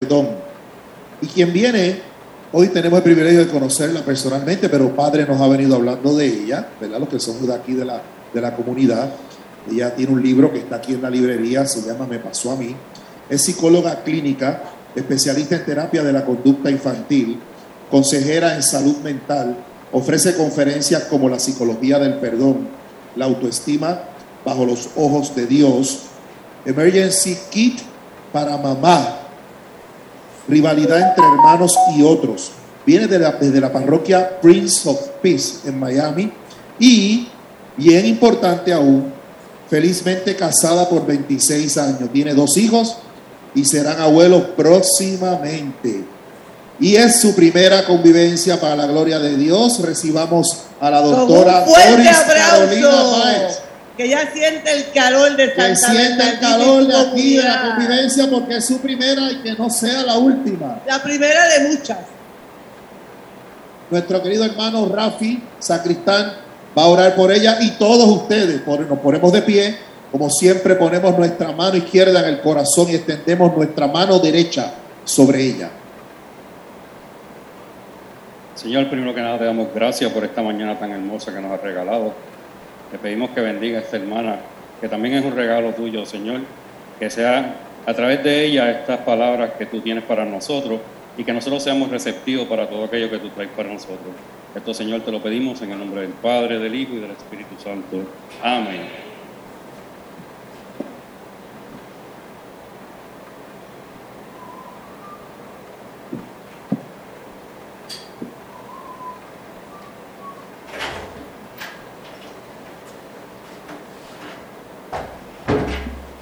perdón. Y quien viene, hoy tenemos el privilegio de conocerla personalmente, pero Padre nos ha venido hablando de ella, ¿verdad? Los que son de aquí de la, de la comunidad. Ella tiene un libro que está aquí en la librería, se llama Me pasó a mí. Es psicóloga clínica, especialista en terapia de la conducta infantil, consejera en salud mental, ofrece conferencias como la psicología del perdón, la autoestima bajo los ojos de Dios, Emergency Kit para mamá, rivalidad entre hermanos y otros. Viene de la, desde la parroquia Prince of Peace en Miami y, bien importante aún, felizmente casada por 26 años. Tiene dos hijos y serán abuelos próximamente. Y es su primera convivencia para la gloria de Dios. Recibamos a la doctora Doris Carolina Que ya siente el calor de Santa Que siente el calor de aquí, de la convivencia, porque es su primera y que no sea la última. La primera de muchas. Nuestro querido hermano Rafi, sacristán, va a orar por ella y todos ustedes. Nos ponemos de pie, como siempre ponemos nuestra mano izquierda en el corazón y extendemos nuestra mano derecha sobre ella. Señor, primero que nada te damos gracias por esta mañana tan hermosa que nos has regalado. Te pedimos que bendiga a esta hermana, que también es un regalo tuyo, Señor, que sea a través de ella estas palabras que tú tienes para nosotros y que nosotros seamos receptivos para todo aquello que tú traes para nosotros. Esto, Señor, te lo pedimos en el nombre del Padre, del Hijo y del Espíritu Santo. Amén.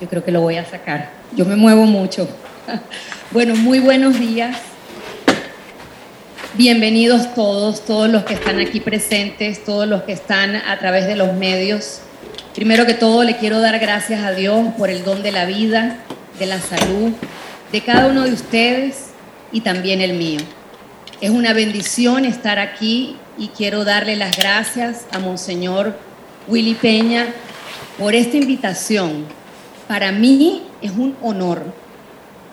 Yo creo que lo voy a sacar. Yo me muevo mucho. Bueno, muy buenos días. Bienvenidos todos, todos los que están aquí presentes, todos los que están a través de los medios. Primero que todo, le quiero dar gracias a Dios por el don de la vida, de la salud, de cada uno de ustedes y también el mío. Es una bendición estar aquí y quiero darle las gracias a Monseñor Willy Peña por esta invitación para mí es un honor,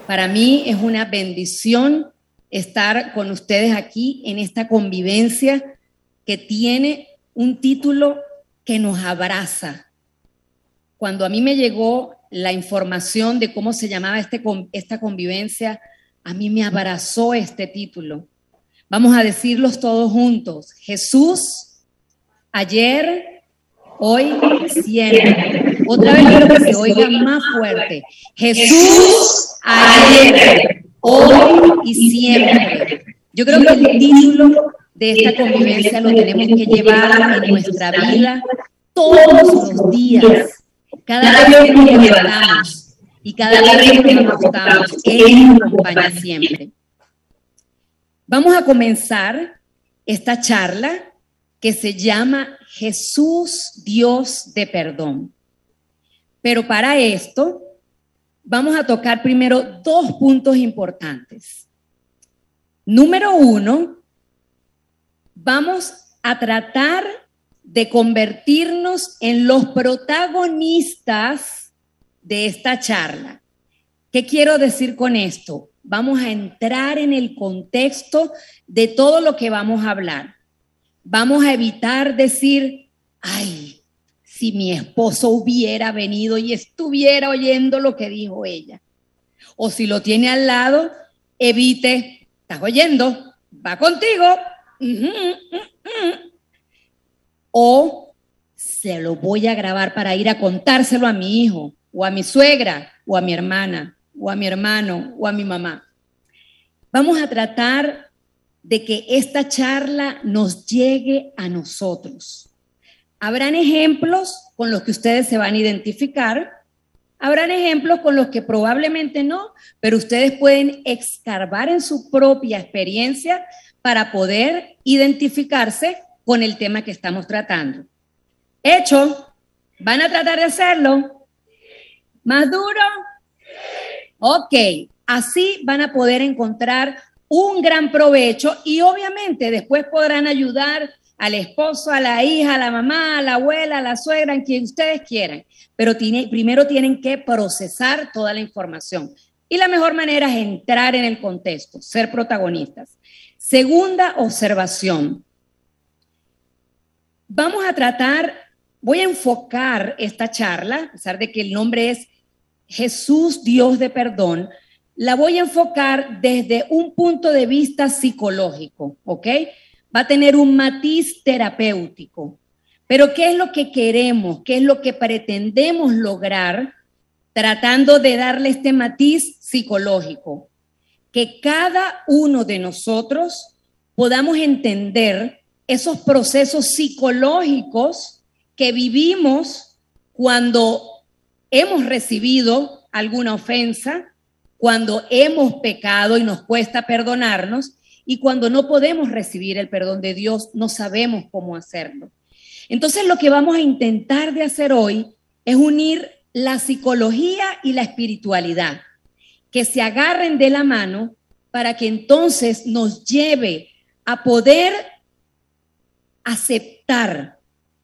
para mí es una bendición estar con ustedes aquí en esta convivencia que tiene un título que nos abraza. Cuando a mí me llegó la información de cómo se llamaba este, esta convivencia, a mí me abrazó este título. Vamos a decirlos todos juntos. Jesús, ayer, hoy, siempre. Otra vez quiero que se oiga más fuerte. Jesús ayer, hoy y siempre. Yo creo que el título de esta convivencia lo tenemos que llevar en nuestra vida todos los días. Cada vez que nos levantamos y cada vez que nos acostamos, Él nos acompaña siempre. Vamos a comenzar esta charla que se llama Jesús, Dios de perdón. Pero para esto vamos a tocar primero dos puntos importantes. Número uno, vamos a tratar de convertirnos en los protagonistas de esta charla. ¿Qué quiero decir con esto? Vamos a entrar en el contexto de todo lo que vamos a hablar. Vamos a evitar decir, ay, si mi esposo hubiera venido y estuviera oyendo lo que dijo ella. O si lo tiene al lado, evite, estás oyendo, va contigo. O se lo voy a grabar para ir a contárselo a mi hijo, o a mi suegra, o a mi hermana, o a mi hermano, o a mi mamá. Vamos a tratar de que esta charla nos llegue a nosotros Habrán ejemplos con los que ustedes se van a identificar, habrán ejemplos con los que probablemente no, pero ustedes pueden escarbar en su propia experiencia para poder identificarse con el tema que estamos tratando. Hecho, ¿van a tratar de hacerlo? ¿Más duro? Ok, así van a poder encontrar un gran provecho y obviamente después podrán ayudar al esposo, a la hija, a la mamá, a la abuela, a la suegra, en quien ustedes quieran. Pero primero tienen que procesar toda la información. Y la mejor manera es entrar en el contexto, ser protagonistas. Segunda observación. Vamos a tratar, voy a enfocar esta charla, a pesar de que el nombre es Jesús, Dios de perdón, la voy a enfocar desde un punto de vista psicológico, ¿ok? Va a tener un matiz terapéutico. Pero ¿qué es lo que queremos? ¿Qué es lo que pretendemos lograr tratando de darle este matiz psicológico? Que cada uno de nosotros podamos entender esos procesos psicológicos que vivimos cuando hemos recibido alguna ofensa, cuando hemos pecado y nos cuesta perdonarnos, y cuando no podemos recibir el perdón de Dios, no sabemos cómo hacerlo. Entonces lo que vamos a intentar de hacer hoy es unir la psicología y la espiritualidad, que se agarren de la mano para que entonces nos lleve a poder aceptar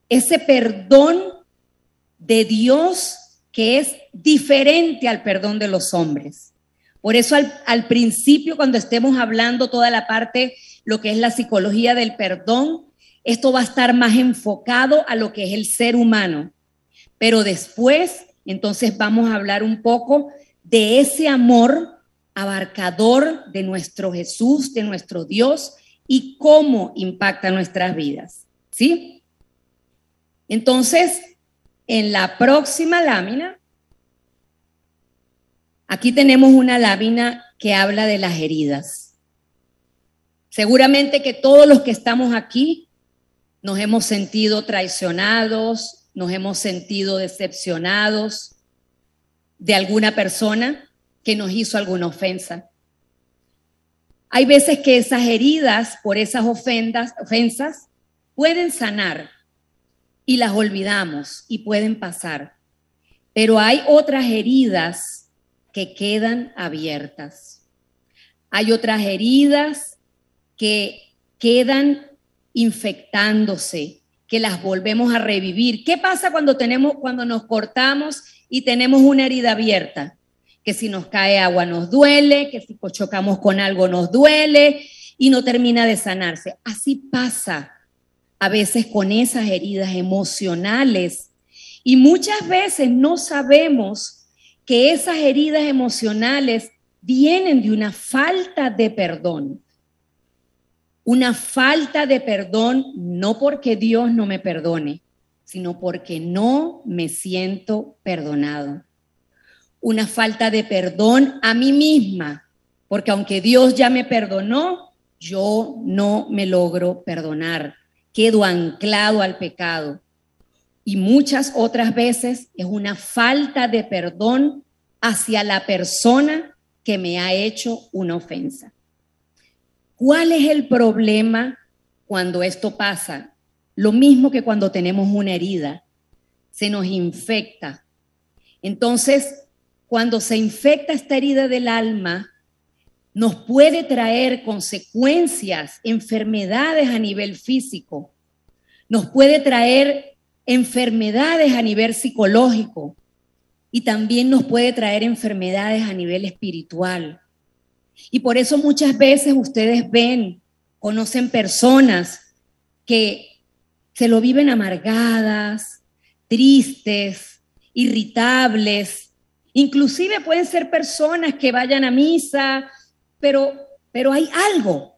ese perdón de Dios que es diferente al perdón de los hombres. Por eso al, principio, cuando estemos hablando toda la parte, lo que es la psicología del perdón, esto va a estar más enfocado a lo que es el ser humano. Pero después, entonces vamos a hablar un poco de ese amor abarcador de nuestro Jesús, de nuestro Dios y cómo impacta nuestras vidas. ¿Sí? Entonces, en la próxima lámina, aquí tenemos una lámina que habla de las heridas. Seguramente que todos los que estamos aquí nos hemos sentido traicionados, nos hemos sentido decepcionados de alguna persona que nos hizo alguna ofensa. Hay veces que esas heridas por esas ofensas pueden sanar y las olvidamos y pueden pasar, pero hay otras heridas que quedan abiertas. Hay otras heridas que quedan infectándose, que las volvemos a revivir. ¿Qué pasa cuando tenemos cuando nos cortamos y tenemos una herida abierta? Que si nos cae agua nos duele, que si chocamos con algo nos duele y no termina de sanarse. Así pasa a veces con esas heridas emocionales y muchas veces no sabemos que esas heridas emocionales vienen de una falta de perdón una falta de perdón, no porque Dios no me perdone, sino porque no me siento perdonado. Una falta de perdón a mí misma, porque aunque Dios ya me perdonó, yo no me logro perdonar. Quedo anclado al pecado. Y muchas otras veces es una falta de perdón hacia la persona que me ha hecho una ofensa. ¿Cuál es el problema cuando esto pasa? Lo mismo que cuando tenemos una herida, se nos infecta. Entonces, cuando se infecta esta herida del alma, nos puede traer consecuencias, enfermedades a nivel físico, nos puede traer enfermedades a nivel psicológico y también nos puede traer enfermedades a nivel espiritual. Y por eso muchas veces ustedes ven, conocen personas que se lo viven amargadas, tristes, irritables. Inclusive pueden ser personas que vayan a misa, pero, pero hay algo,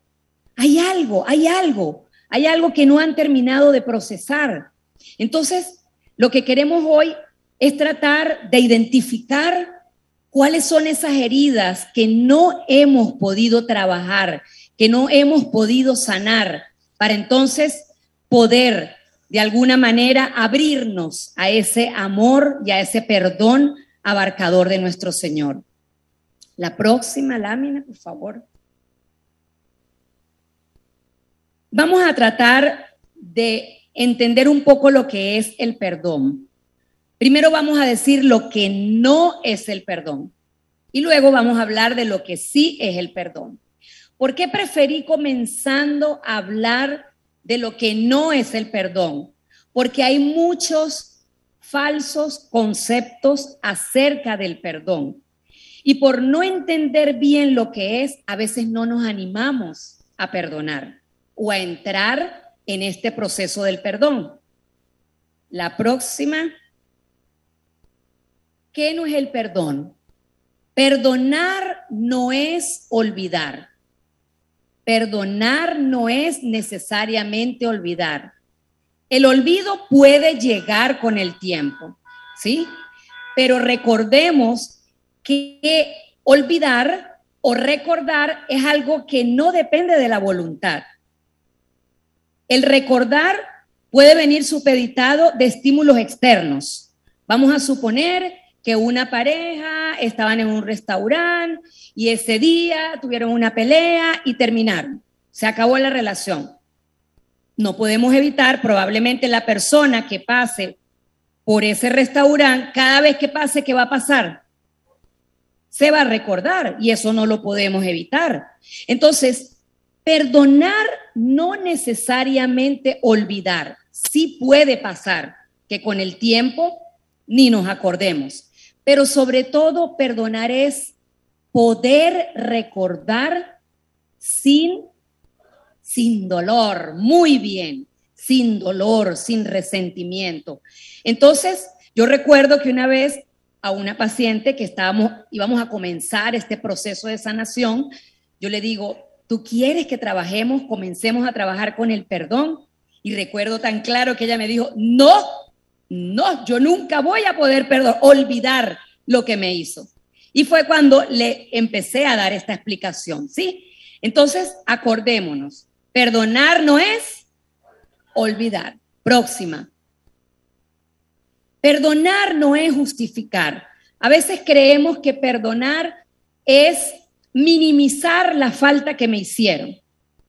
hay algo, hay algo, hay algo que no han terminado de procesar. Entonces, lo que queremos hoy es tratar de identificar cuáles son esas heridas que no hemos podido trabajar, que no hemos podido sanar, para entonces poder de alguna manera abrirnos a ese amor y a ese perdón abarcador de nuestro Señor. La próxima lámina, por favor. Vamos a tratar de entender un poco lo que es el perdón. Primero vamos a decir lo que no es el perdón y luego vamos a hablar de lo que sí es el perdón. ¿Por qué preferí comenzando a hablar de lo que no es el perdón? Porque hay muchos falsos conceptos acerca del perdón. Y por no entender bien lo que es, a veces no nos animamos a perdonar o a entrar en este proceso del perdón. La próxima, ¿qué no es el perdón? Perdonar no es olvidar. Perdonar no es necesariamente olvidar. El olvido puede llegar con el tiempo, ¿sí? Pero recordemos que olvidar o recordar es algo que no depende de la voluntad. El recordar puede venir supeditado de estímulos externos. Vamos a suponer que una pareja estaban en un restaurante y ese día tuvieron una pelea y terminaron. Se acabó la relación. No podemos evitar, probablemente la persona que pase por ese restaurante, cada vez que pase, ¿qué va a pasar? Se va a recordar y eso no lo podemos evitar. Entonces, perdonar no necesariamente olvidar. Sí puede pasar que con el tiempo ni nos acordemos. Pero sobre todo, perdonar es poder recordar sin, sin dolor, muy bien, sin dolor, sin resentimiento. Entonces, yo recuerdo que una vez a una paciente que estábamos, íbamos a comenzar este proceso de sanación, yo le digo, ¿tú quieres que trabajemos, comencemos a trabajar con el perdón? Y recuerdo tan claro que ella me dijo, no, no, yo nunca voy a poder perdón, olvidar lo que me hizo. Y fue cuando le empecé a dar esta explicación, ¿sí? Entonces, acordémonos, perdonar no es olvidar. Próxima. Perdonar no es justificar. A veces creemos que perdonar es minimizar la falta que me hicieron.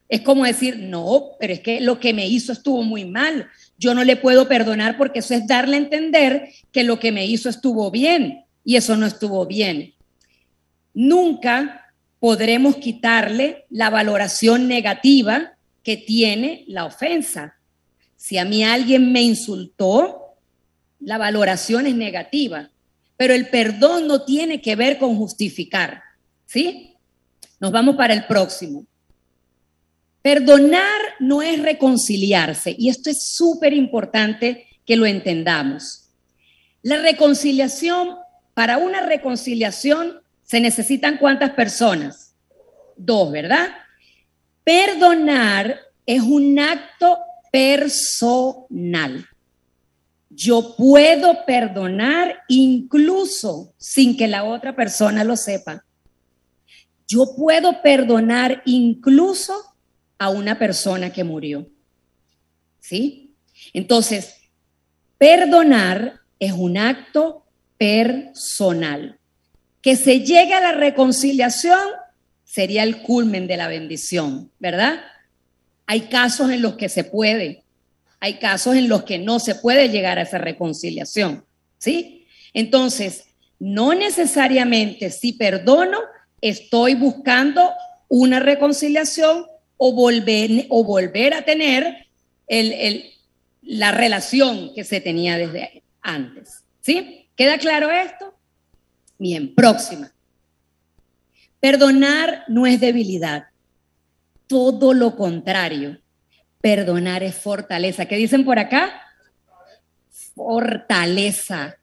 Es como decir, no, pero es que lo que me hizo estuvo muy mal yo no le puedo perdonar porque eso es darle a entender que lo que me hizo estuvo bien y eso no estuvo bien. Nunca podremos quitarle la valoración negativa que tiene la ofensa. Si a mí alguien me insultó, la valoración es negativa, pero el perdón no tiene que ver con justificar, ¿sí? Nos vamos para el próximo. Perdonar no es reconciliarse, y esto es súper importante que lo entendamos. La reconciliación, para una reconciliación se necesitan cuántas personas? Dos, ¿verdad? Perdonar es un acto personal. Yo puedo perdonar incluso sin que la otra persona lo sepa. Yo puedo perdonar incluso a una persona que murió. ¿Sí? Entonces, perdonar es un acto personal. Que se llegue a la reconciliación sería el culmen de la bendición, ¿verdad? Hay casos en los que se puede, hay casos en los que no se puede llegar a esa reconciliación, ¿sí? Entonces, no necesariamente si perdono, estoy buscando una reconciliación o volver, o volver a tener la relación que se tenía desde antes. ¿Sí? ¿Queda claro esto? Bien, próxima. Perdonar no es debilidad, todo lo contrario. Perdonar es fortaleza. ¿Qué dicen por acá? Fortaleza,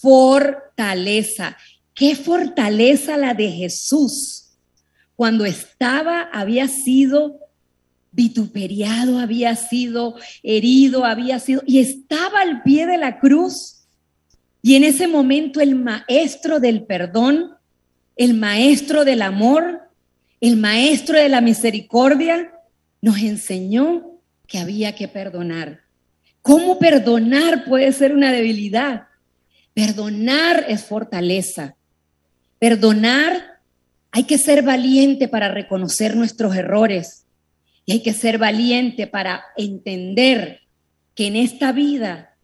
fortaleza. ¿Qué fortaleza la de Jesús? cuando estaba, había sido vituperiado, había sido herido, había sido, y estaba al pie de la cruz. Y en ese momento el maestro del perdón, el maestro del amor, el maestro de la misericordia, nos enseñó que había que perdonar. ¿Cómo perdonar puede ser una debilidad? Perdonar es fortaleza. Perdonar hay que ser valiente para reconocer nuestros errores y hay que ser valiente para entender que en esta vida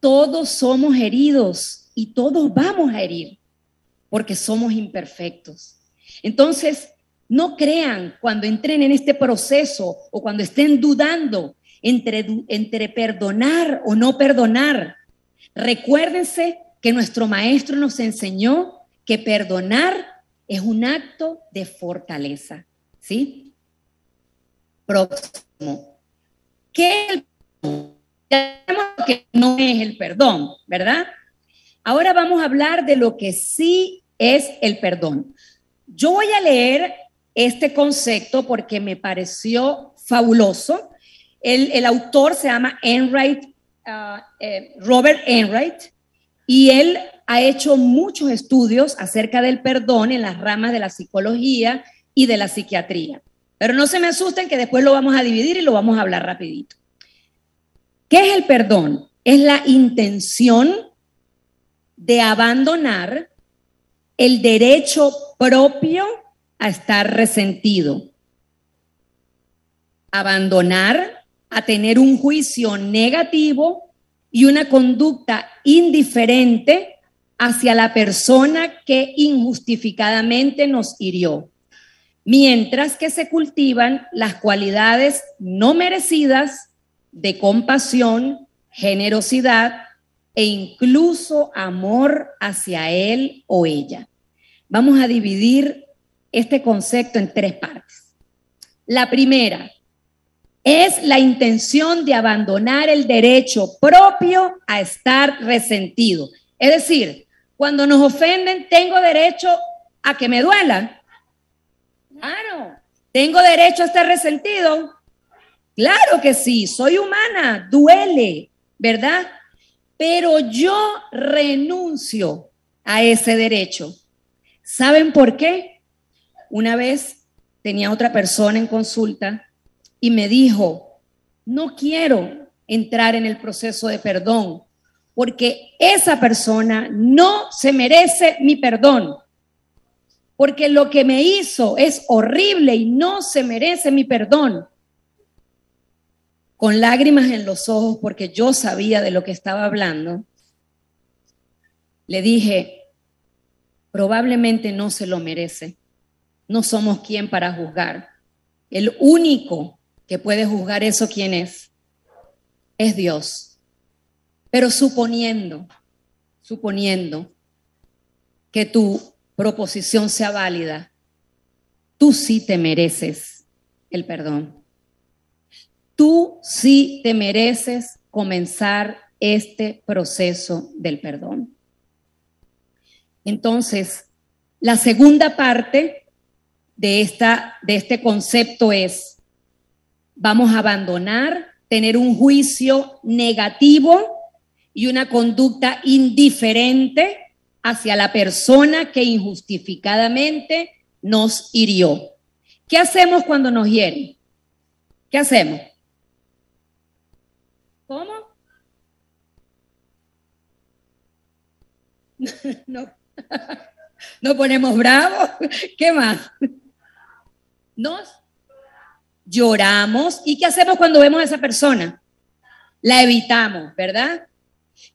todos somos heridos y todos vamos a herir porque somos imperfectos. Entonces, no crean cuando entren en este proceso o cuando estén dudando entre, entre perdonar o no perdonar. Recuérdense que nuestro maestro nos enseñó que perdonar es un acto de fortaleza, ¿sí? Próximo. ¿Qué es el perdón? Ya que no es el perdón, ¿verdad? Ahora vamos a hablar de lo que sí es el perdón. Yo voy a leer este concepto porque me pareció fabuloso. El, el autor se llama Enright, uh, eh, Robert Enright, y él ha hecho muchos estudios acerca del perdón en las ramas de la psicología y de la psiquiatría. Pero no se me asusten que después lo vamos a dividir y lo vamos a hablar rapidito. ¿Qué es el perdón? Es la intención de abandonar el derecho propio a estar resentido. Abandonar a tener un juicio negativo y una conducta indiferente hacia la persona que injustificadamente nos hirió, mientras que se cultivan las cualidades no merecidas de compasión, generosidad e incluso amor hacia él o ella. Vamos a dividir este concepto en tres partes. La primera es la intención de abandonar el derecho propio a estar resentido. Es decir, cuando nos ofenden, tengo derecho a que me duela. Claro, tengo derecho a estar resentido. Claro que sí, soy humana, duele, ¿verdad? Pero yo renuncio a ese derecho. ¿Saben por qué? Una vez tenía otra persona en consulta y me dijo, no quiero entrar en el proceso de perdón porque esa persona no se merece mi perdón. Porque lo que me hizo es horrible y no se merece mi perdón. Con lágrimas en los ojos porque yo sabía de lo que estaba hablando, le dije, probablemente no se lo merece. No somos quien para juzgar. El único que puede juzgar eso, ¿quién es? Es Dios. Pero suponiendo, suponiendo que tu proposición sea válida, tú sí te mereces el perdón. Tú sí te mereces comenzar este proceso del perdón. Entonces, la segunda parte de, esta, de este concepto es, vamos a abandonar, tener un juicio negativo y una conducta indiferente hacia la persona que injustificadamente nos hirió. ¿Qué hacemos cuando nos hieren? ¿Qué hacemos? ¿Cómo? No, no ponemos bravos. ¿Qué más? Nos lloramos. ¿Y qué hacemos cuando vemos a esa persona? La evitamos, ¿verdad?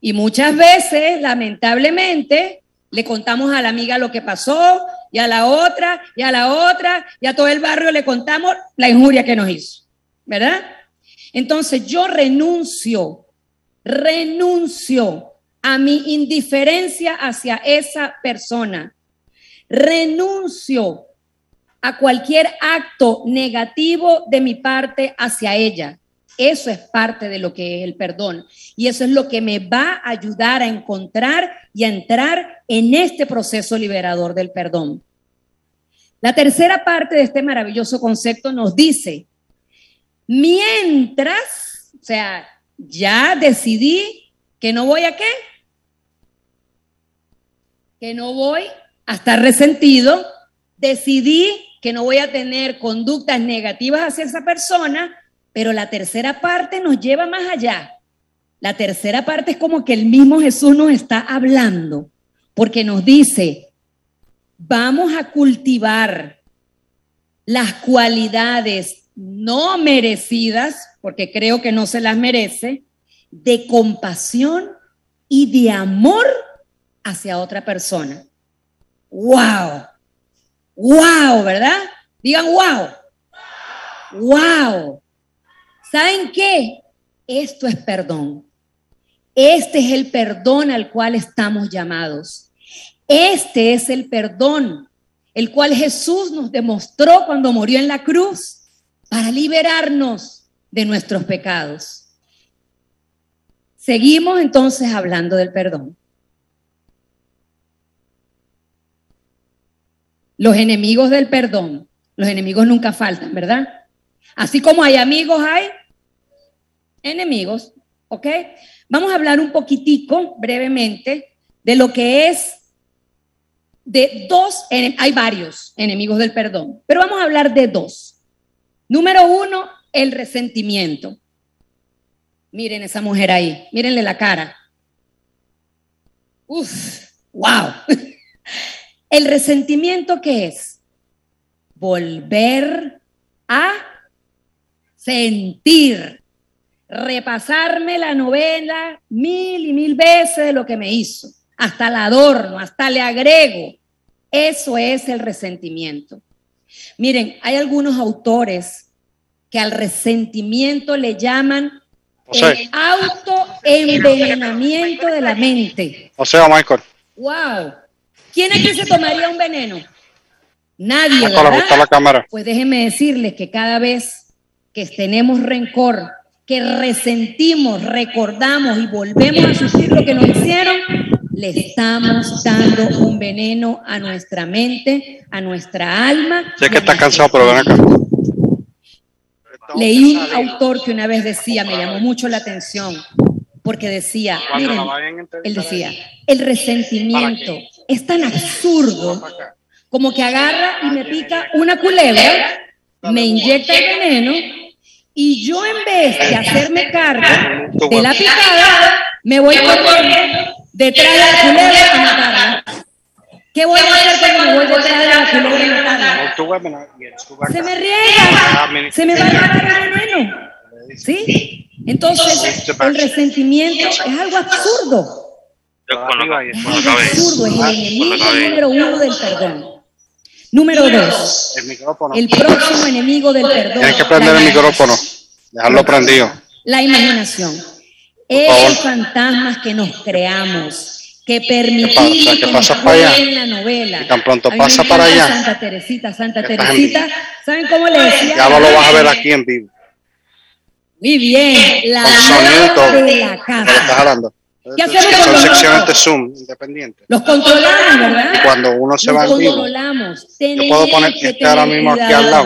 Y muchas veces, lamentablemente, le contamos a la amiga lo que pasó, y a la otra, y a la otra, y a todo el barrio le contamos la injuria que nos hizo, ¿verdad? Entonces yo renuncio, renuncio a mi indiferencia hacia esa persona. Renuncio a cualquier acto negativo de mi parte hacia ella. Eso es parte de lo que es el perdón. Y eso es lo que me va a ayudar a encontrar y a entrar en este proceso liberador del perdón. La tercera parte de este maravilloso concepto nos dice, mientras, o sea, ya decidí que no voy a qué, que no voy a estar resentido, decidí que no voy a tener conductas negativas hacia esa persona, pero la tercera parte nos lleva más allá. La tercera parte es como que el mismo Jesús nos está hablando, porque nos dice, vamos a cultivar las cualidades no merecidas, porque creo que no se las merece, de compasión y de amor hacia otra persona. ¡Wow! wow, ¿verdad? Digan wow. Wow. ¿Saben qué? Esto es perdón. Este es el perdón al cual estamos llamados. Este es el perdón, el cual Jesús nos demostró cuando murió en la cruz para liberarnos de nuestros pecados. Seguimos entonces hablando del perdón. Los enemigos del perdón, los enemigos nunca faltan, ¿verdad? Así como hay amigos, hay enemigos, ¿ok? Vamos a hablar un poquitico, brevemente, de lo que es de dos, hay varios enemigos del perdón, pero vamos a hablar de dos. Número uno, el resentimiento. Miren esa mujer ahí, mírenle la cara. Uf, wow. El resentimiento qué es? Volver a sentir, repasarme la novela mil y mil veces de lo que me hizo, hasta el adorno, hasta le agrego. Eso es el resentimiento. Miren, hay algunos autores que al resentimiento le llaman el autoenvenenamiento de la mente. O sea, Michael. Wow. ¿Quién aquí se tomaría un veneno? Nadie, la cámara. Pues déjenme decirles que cada vez que tenemos rencor, que resentimos, recordamos y volvemos a sufrir lo que nos hicieron, le estamos dando un veneno a nuesra mente, a nuestra alma. Sé que nuestro cansado, pero ven acá. Leí un autor que una vez decía, me llamó mucho la atención, porque decía, miren, él decía, el resentimiento es tan absurdo como que agarra y me pica una culebra, me inyecta el veneno y yo en vez de hacerme cargo de la picada, me voy corriendo detrás de la culebra a matarla. ¿Qué voy a hacer cuando me voy detrás de la culebra a matarla? Se me riega, se me va a agarrar el veneno. ¿Sí? Entonces, el resentimiento es algo absurdo. Es algo absurdo, es el enemigo número uno del perdón. Número dos, El micrófono. el próximo enemigo del perdón. Tienes que prender el micrófono. Dejarlo prendido. La imaginación. Esos fantasmas que nos creamos, que permitimos que pasa nos para allá? jueguen la novela. Y tan pronto pasa para allá, Santa Teresita, Santa en Teresita. ¿Saben cómo le decía? Ya no lo vas a ver aquí en vivo. Muy bien, la Con sonido y todo. luz de la ¿De qué casa. estás hablando? ¿Qué hacemos Son secciones de Zoom independientes. Los controlamos, ¿verdad? Y cuando uno se Los va en vivo, controlamos. yo puedo poner que este ahora mismo aquí al lado.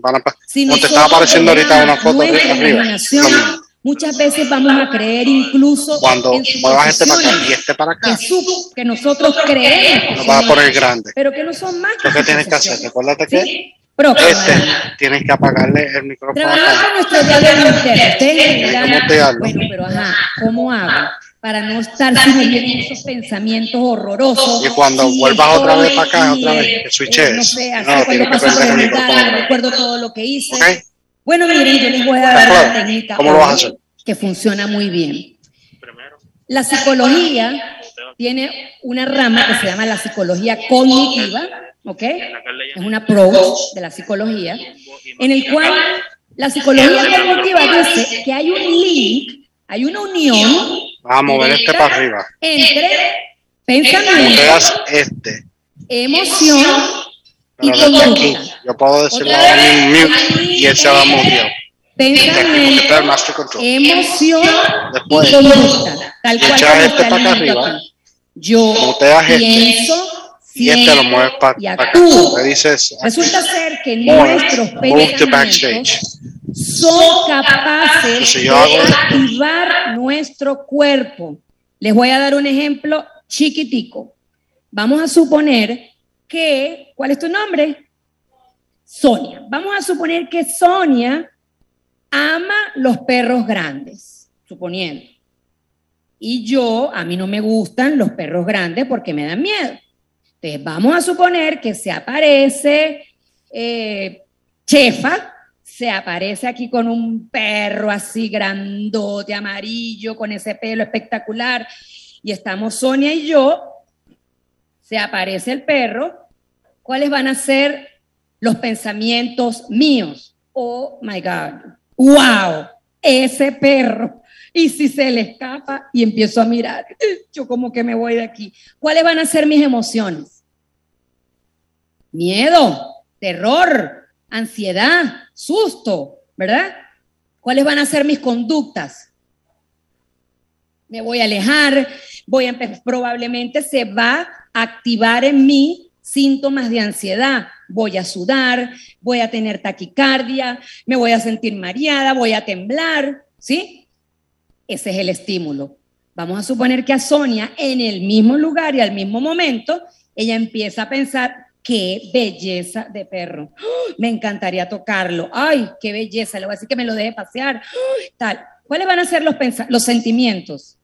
van a, Si como te estaba apareciendo ahorita una foto de arriba. muchas veces vamos a creer incluso Cuando muevas este para acá y este para acá, que, su- que nosotros creemos que son vas a poner grande. pero que no son más Lo que tienes que hacer, recuérdate que ¿Sí? Próximo. este tienes que apagarle el micrófono. Trabajamos con nuestro diálogo interno. ¿Cómo te hablo? bueno, pero ajá, ¿cómo hago? Para no estar si me vienen esos pensamientos horrorosos. Y cuando vuelvas otra vez para acá, otra vez, que switches. eh, No sé, No, tienes que prender el el micrófono. recuerdo todo lo que hice. ¿Ok? Bueno, miren, yo les voy a dar ¿Estás una técnica ¿Cómo lo vas a hacer? que funciona muy bien. La psicología tiene una rama que se llama la psicología cognitiva, ¿ok? Es un approach de la psicología, en el cual la psicología cognitiva dice que hay un link, hay una unión Vas a mover este para arriba. entre pensamiento, este. emoción y conducta. yo puedo vez, mismo mute y él se va a el Pensamiento, master control. emoción Después, y conducta. Tal cual este para acá arriba. Yo este, pienso, Y este lo mueves para acá. dices, Resulta ser que nuestros pensamientos son capaces de activar nuestro cuerpo. Les voy a dar un ejemplo chiquitico. Vamos a suponer que, ¿cuál es tu nombre? Sonia. Vamos a suponer que Sonia ama los perros grandes, suponiendo. Y yo, a mí no me gustan los perros grandes porque me dan miedo. Entonces, vamos a suponer que se aparece eh, Chefa, se aparece aquí con un perro así grandote, amarillo, con ese pelo espectacular, y estamos Sonia y yo, se aparece el perro, ¿cuáles van a ser los pensamientos míos? Oh my God, wow, ese perro Y si se le escapa y empiezo a mirar, yo como que me voy de aquí. ¿Cuáles van a ser mis emociones? Miedo, terror, ansiedad, susto, ¿verdad? ¿Cuáles van a ser mis conductas? Me voy a alejar, voy a probablemente se va a activar en mí síntomas de ansiedad. Voy a sudar, voy a tener taquicardia, me voy a sentir mareada, voy a temblar, ¿sí? Ese es el estímulo. Vamos a suponer que a Sonia, en el mismo lugar y al mismo momento, ella empieza a pensar, qué belleza de perro. ¡Ah! Me encantaría tocarlo. Ay, qué belleza. Le voy a decir que me lo deje pasear. Tal. ¿Cuáles van a ser los, los sentimientos?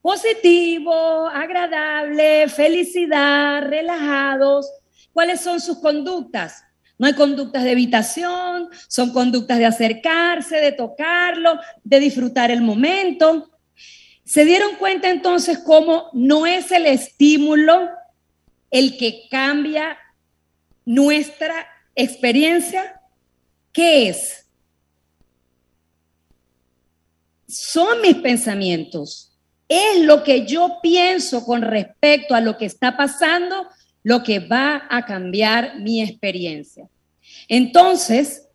Positivo, agradable, felicidad, relajados. ¿Cuáles son sus conductas? No hay conductas de evitación, son conductas de acercarse, de tocarlo, de disfrutar el momento. ¿Se dieron cuenta entonces cómo no es el estímulo el que cambia nuestra experiencia? ¿Qué es? Son mis pensamientos. Es lo que yo pienso con respecto a lo que está pasando, lo que va a cambiar mi experiencia. Entonces,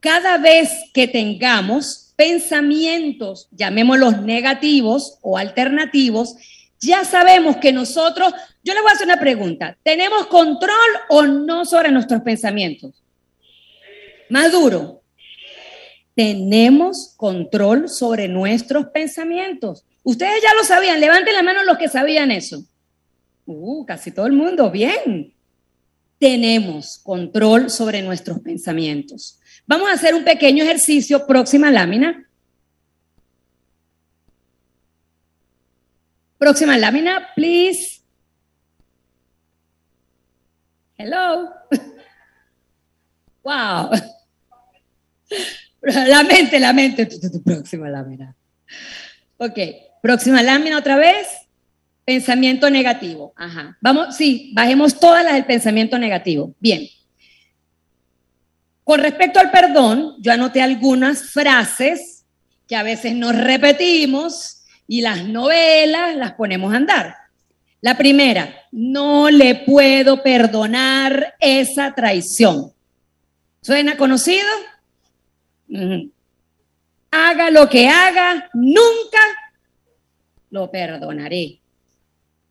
cada vez que tengamos pensamientos, llamémoslos negativos o alternativos, ya sabemos que nosotros, yo le voy a hacer una pregunta, ¿tenemos control o no sobre nuestros pensamientos? Más duro, tenemos control sobre nuestros pensamientos. Ustedes ya lo sabían, levanten la mano los que sabían eso. Uh, casi todo el mundo, bien. Tenemos control sobre nuestros pensamientos. Vamos a hacer un pequeño ejercicio, próxima lámina. Próxima lámina, please. Hello. Wow. La mente, la mente. Próxima lámina. Ok, próxima lámina otra vez. Pensamiento negativo. Ajá. Vamos, sí, bajemos todas las del pensamiento negativo. Bien. Con respecto al perdón, yo anoté algunas frases que a veces nos repetimos y las novelas las ponemos a andar. La primera, no le puedo perdonar esa traición. ¿Suena conocido? Haga lo que haga, nunca lo perdonaré.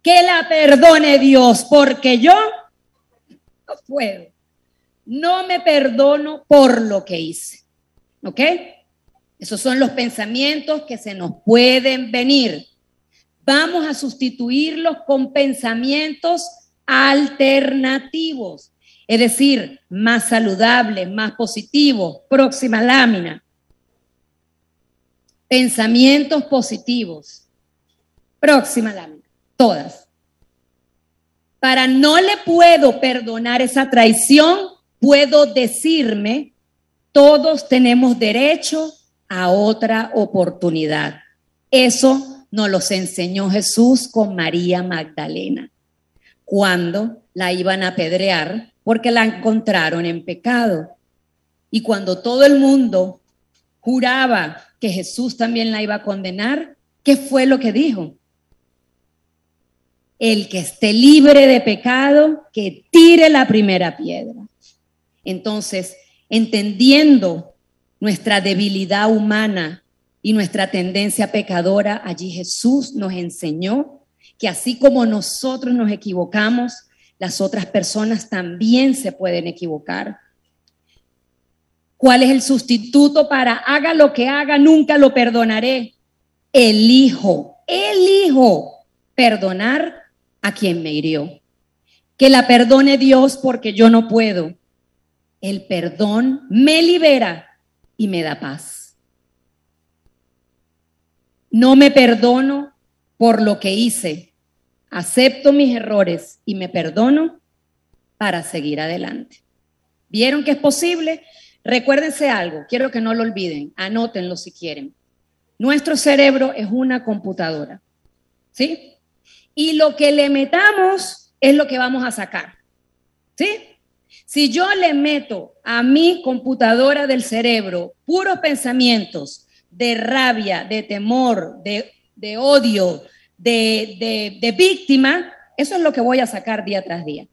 Que la perdone Dios, porque yo no puedo. No me perdono por lo que hice. ¿Ok? Esos son los pensamientos que se nos pueden venir. Vamos a sustituirlos con pensamientos alternativos, es decir, más saludables, más positivos. Próxima lámina. Pensamientos positivos. Próxima lámina. Todas. Para no le puedo perdonar esa traición, puedo decirme, todos tenemos derecho a otra oportunidad. Eso nos los enseñó Jesús con María Magdalena, cuando la iban a apedrear porque la encontraron en pecado. Y cuando todo el mundo juraba que Jesús también la iba a condenar, ¿qué fue lo que dijo? El que esté libre de pecado, que tire la primera piedra. Entonces, entendiendo nuestra debilidad humana y nuestra tendencia pecadora, allí Jesús nos enseñó que así como nosotros nos equivocamos, las otras personas también se pueden equivocar. ¿Cuál es el sustituto para haga lo que haga, nunca lo perdonaré? Elijo, elijo perdonar a quien me hirió. Que la perdone Dios porque yo no puedo. El perdón me libera y me da paz. No me perdono por lo que hice. Acepto mis errores y me perdono para seguir adelante. ¿Vieron que es posible? Recuérdense algo, quiero que no lo olviden, anótenlo si quieren. Nuestro cerebro es una computadora, ¿sí? Y lo que le metamos es lo que vamos a sacar, ¿sí? Si yo le meto a mi computadora del cerebro puros pensamientos de rabia, de temor, de, de odio, de, de, de víctima, eso es lo que voy a sacar día tras día.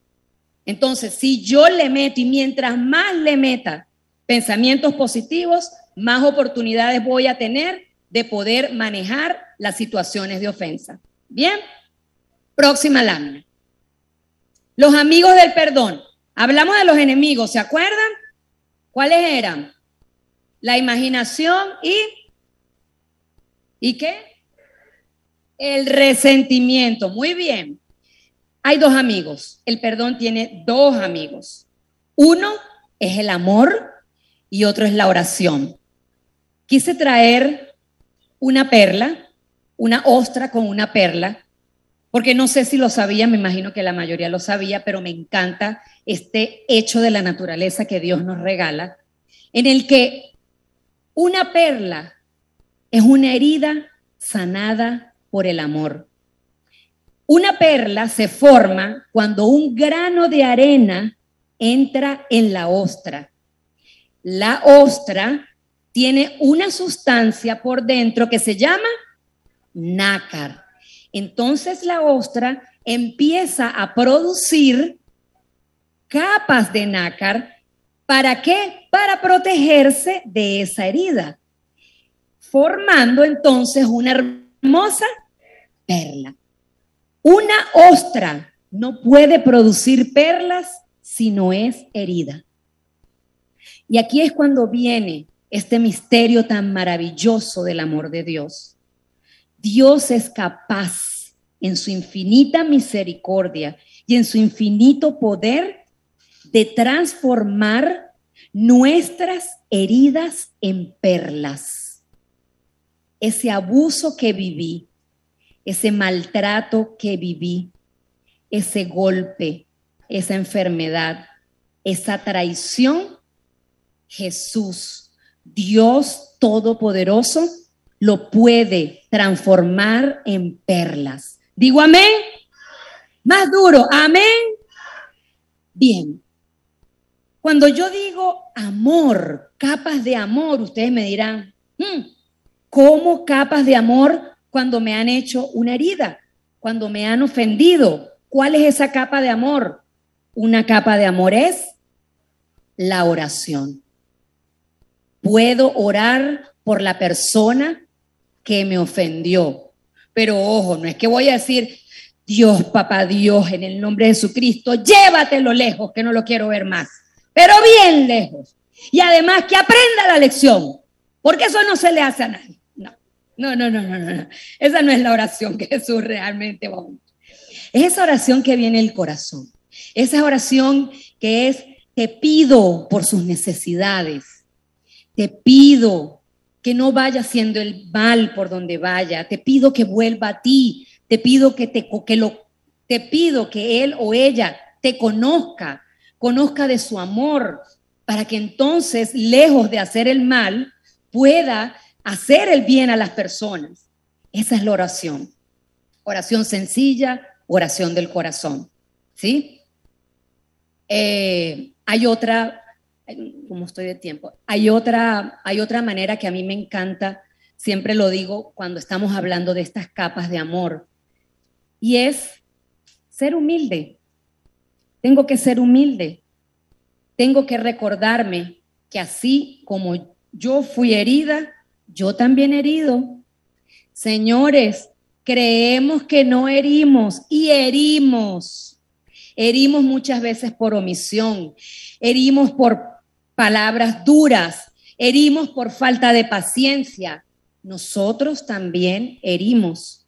Entonces, si yo le meto y mientras más le meta pensamientos positivos, más oportunidades voy a tener de poder manejar las situaciones de ofensa. Bien, próxima lámina. Los amigos del perdón. Hablamos de los enemigos, ¿se acuerdan? ¿Cuáles eran? La imaginación y... ¿Y qué? El resentimiento. Muy bien. Hay dos amigos. El perdón tiene dos amigos. Uno es el amor y otro es la oración. Quise traer una perla, una ostra con una perla, porque no sé si lo sabía, me imagino que la mayoría lo sabía, pero me encanta este hecho de la naturaleza que Dios nos regala, en el que una perla es una herida sanada por el amor. Una perla se forma cuando un grano de arena entra en la ostra. La ostra tiene una sustancia por dentro que se llama nácar. Entonces la ostra empieza a producir capas de nácar. ¿Para qué? Para protegerse de esa herida, formando entonces una hermosa perla. Una ostra no puede producir perlas si no es herida. Y aquí es cuando viene este misterio tan maravilloso del amor de Dios. Dios es capaz en su infinita misericordia y en su infinito poder de transformar nuestras heridas en perlas. Ese abuso que viví, ese maltrato que viví, ese golpe, esa enfermedad, esa traición, Jesús, Dios Todopoderoso, lo puede transformar en perlas. Digo amén. Más duro, amén. Bien. Cuando yo digo amor, capas de amor, ustedes me dirán, hmm, ¿cómo capas de amor cuando me han hecho una herida? Cuando me han ofendido. ¿Cuál es esa capa de amor? Una capa de amor es la oración. Puedo orar por la persona que me ofendió. Pero ojo, no es que voy a decir, Dios, papá Dios, en el nombre de Jesucristo, llévatelo lejos, que no lo quiero ver más. Pero bien lejos. Y además que aprenda la lección, porque eso no se le hace a nadie. No, no, no, no, no, no. Esa no es la oración que Jesús realmente va Es esa oración que viene del corazón. Esa oración que es, te pido por sus necesidades. Te pido que no vaya haciendo el mal por donde vaya. Te pido que vuelva a ti. Te pido que te que lo te pido que él o ella te conozca, conozca de su amor, para que entonces, lejos de hacer el mal, pueda hacer el bien a las personas. Esa es la oración. Oración sencilla, oración del corazón. ¿Sí? Eh, hay otra como estoy de tiempo, hay otra, hay otra manera que a mí me encanta, siempre lo digo cuando estamos hablando de estas capas de amor, y es ser humilde. Tengo que ser humilde. Tengo que recordarme que así como yo fui herida, yo también herido. Señores, creemos que no herimos y herimos. Herimos muchas veces por omisión, herimos por palabras duras, herimos por falta de paciencia, nosotros también herimos.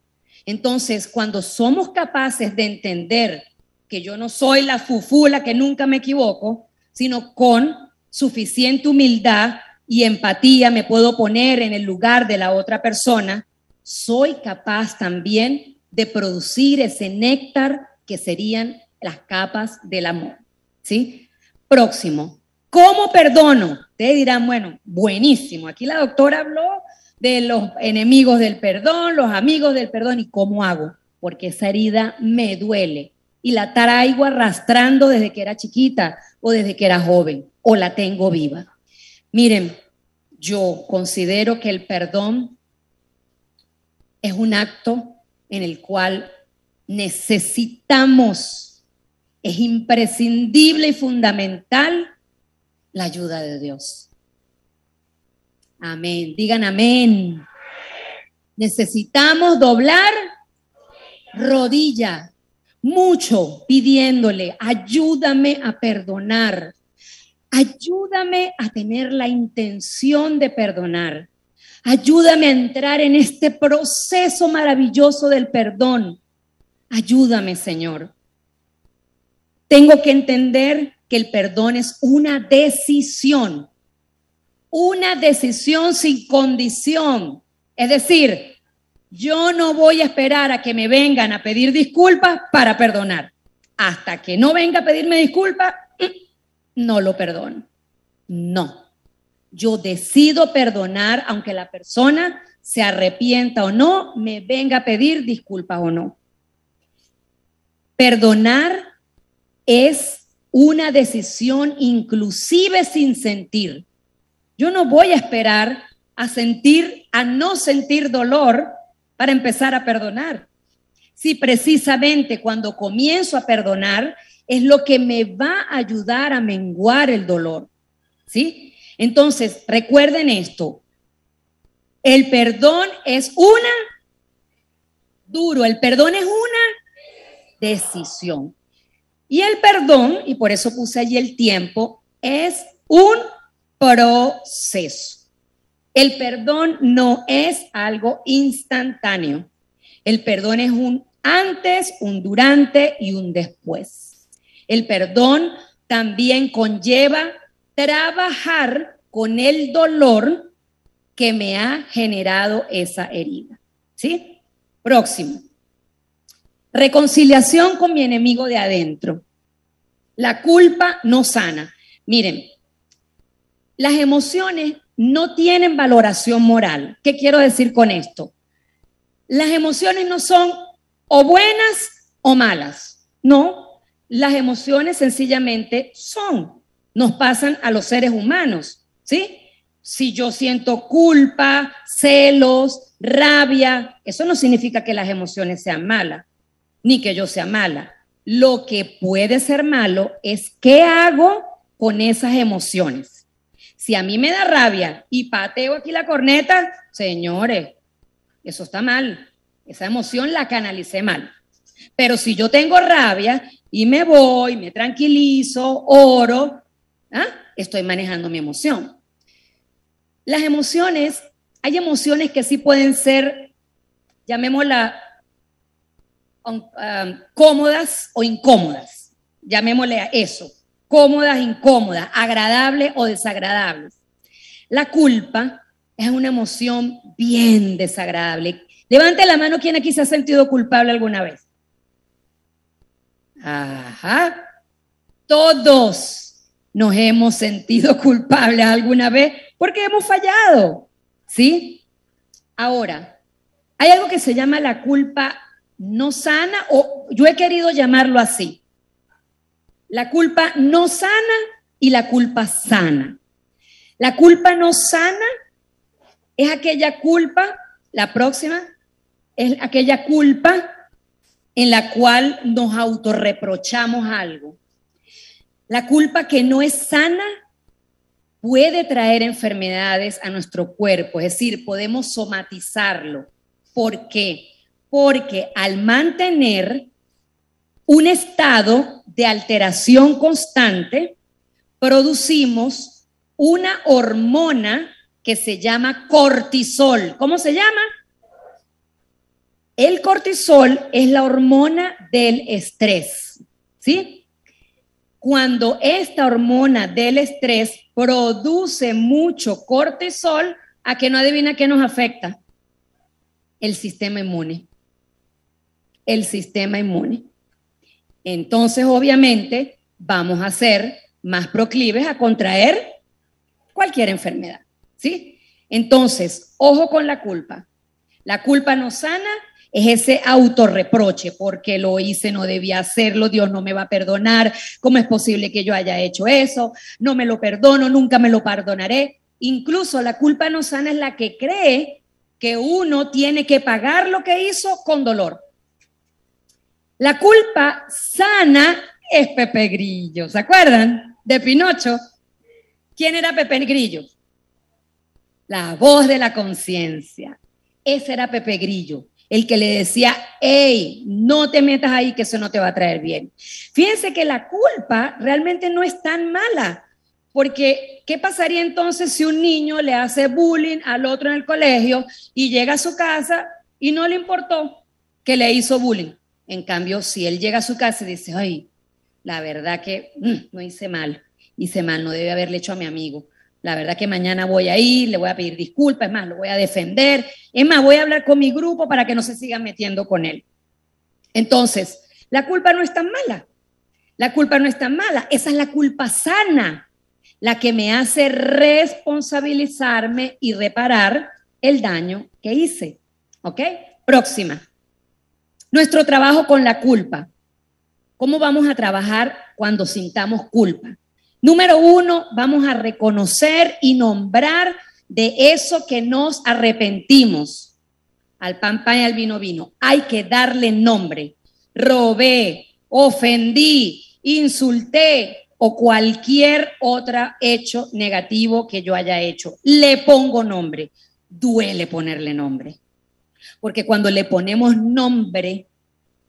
Entonces, cuando somos capaces de entender que yo no soy la fufula que nunca me equivoco, sino con suficiente humildad y empatía me puedo poner en el lugar de la otra persona, soy capaz también de producir ese néctar que serían las capas del amor. ¿Sí? Próximo, ¿Cómo perdono? Ustedes dirán, bueno, buenísimo. Aquí la doctora habló de los enemigos del perdón, los amigos del perdón y cómo hago, porque esa herida me duele y la traigo arrastrando desde que era chiquita o desde que era joven o la tengo viva. Miren, yo considero que el perdón es un acto en el cual necesitamos, es imprescindible y fundamental la ayuda de Dios. Amén. Digan amén. Necesitamos doblar rodilla, mucho pidiéndole, ayúdame a perdonar, ayúdame a tener la intención de perdonar, ayúdame a entrar en este proceso maravilloso del perdón, ayúdame Señor. Tengo que entender que el perdón es una decisión, una decisión sin condición. Es decir, yo no voy a esperar a que me vengan a pedir disculpas para perdonar. Hasta que no venga a pedirme disculpas, mm, no lo perdono. No. Yo decido perdonar aunque la persona se arrepienta o no, me venga a pedir disculpas o no. Perdonar es una decisión inclusive sin sentir. Yo no voy a esperar a sentir, a no sentir dolor para empezar a perdonar. Si precisamente cuando comienzo a perdonar es lo que me va a ayudar a menguar el dolor. ¿Sí? Entonces, recuerden esto. El perdón es una duro, el perdón es una decisión. Y el perdón, y por eso puse allí el tiempo, es un proceso. El perdón no es algo instantáneo. El perdón es un antes, un durante y un después. El perdón también conlleva trabajar con el dolor que me ha generado esa herida. ¿Sí? Próximo. Reconciliación con mi enemigo de adentro. La culpa no sana. Miren, las emociones no tienen valoración moral. ¿Qué quiero decir con esto? Las emociones no son o buenas o malas. No, las emociones sencillamente son, nos pasan a los seres humanos, ¿sí? Si yo siento culpa, celos, rabia, eso no significa que las emociones sean malas, ni que yo sea mala. Lo que puede ser malo es qué hago con esas emociones. Si a mí me da rabia y pateo aquí la corneta, señores, eso está mal. Esa emoción la canalicé mal. Pero si yo tengo rabia y me voy, me tranquilizo, oro, ¿ah? estoy manejando mi emoción. Las emociones, hay emociones que sí pueden ser, llamémosla, um, um, cómodas o incómodas. Llamémosle a eso cómodas, incómodas, agradables o desagradables. La culpa es una emoción bien desagradable. Levante la mano quien aquí se ha sentido culpable alguna vez. Ajá. Todos nos hemos sentido culpables alguna vez porque hemos fallado. ¿Sí? Ahora, hay algo que se llama la culpa no sana o yo he querido llamarlo así la culpa no sana y la culpa sana. La culpa no sana es aquella culpa, la próxima, es aquella culpa en la cual nos autorreprochamos algo. La culpa que no es sana puede traer enfermedades a nuestro cuerpo, es decir, podemos somatizarlo. ¿Por qué? Porque al mantener un estado de alteración constante, producimos una hormona que se llama cortisol. ¿Cómo se llama? El cortisol es la hormona del estrés, ¿sí? Cuando esta hormona del estrés produce mucho cortisol, ¿a que no adivina qué nos afecta? El sistema inmune. El sistema inmune entonces obviamente vamos a ser más proclives a contraer cualquier enfermedad, ¿sí? Entonces, ojo con la culpa. La culpa no sana es ese autorreproche, porque lo hice, no debía hacerlo, Dios no me va a perdonar, ¿cómo es posible que yo haya hecho eso? No me lo perdono, nunca me lo perdonaré. Incluso la culpa no sana es la que cree que uno tiene que pagar lo que hizo con dolor. La culpa sana es Pepe Grillo. ¿Se acuerdan de Pinocho? ¿Quién era Pepe Grillo? La voz de la conciencia. Ese era Pepe Grillo, el que le decía, hey, no te metas ahí que eso no te va a traer bien. Fíjense que la culpa realmente no es tan mala, porque ¿qué pasaría entonces si un niño le hace bullying al otro en el colegio y llega a su casa y no le importó que le hizo bullying? En cambio, si él llega a su casa y dice, ay, la verdad que mm, no hice mal, hice mal, no debe haberle hecho a mi amigo. La verdad que mañana voy a ir, le voy a pedir disculpas, es más, lo voy a defender, es más, voy a hablar con mi grupo para que no se sigan metiendo con él. Entonces, la culpa no es tan mala, la culpa no es tan mala, esa es la culpa sana, la que me hace responsabilizarme y reparar el daño que hice. ¿Ok? Próxima. Nuestro trabajo con la culpa. ¿Cómo vamos a trabajar cuando sintamos culpa? Número uno, vamos a reconocer y nombrar de eso que nos arrepentimos. Al pan, pan y al vino, vino. Hay que darle nombre. Robé, ofendí, insulté o cualquier otro hecho negativo que yo haya hecho. Le pongo nombre. Duele ponerle nombre. Porque cuando le ponemos nombre,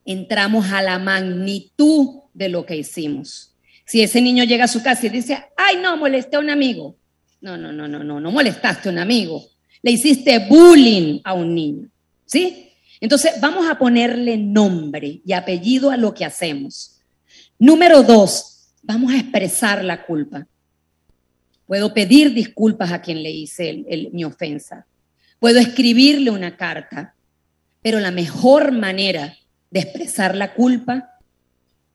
entramos a la magnitud de lo que hicimos. Si ese niño llega a su casa y dice, ay, no, molesté a un amigo. No, no, no, no, no, no molestaste a un amigo. Le hiciste bullying a un niño. ¿Sí? Entonces, vamos a ponerle nombre y apellido a lo que hacemos. Número dos, vamos a expresar la culpa. Puedo pedir disculpas a quien le hice mi ofensa. Puedo escribirle una carta. Pero la mejor manera de expresar la culpa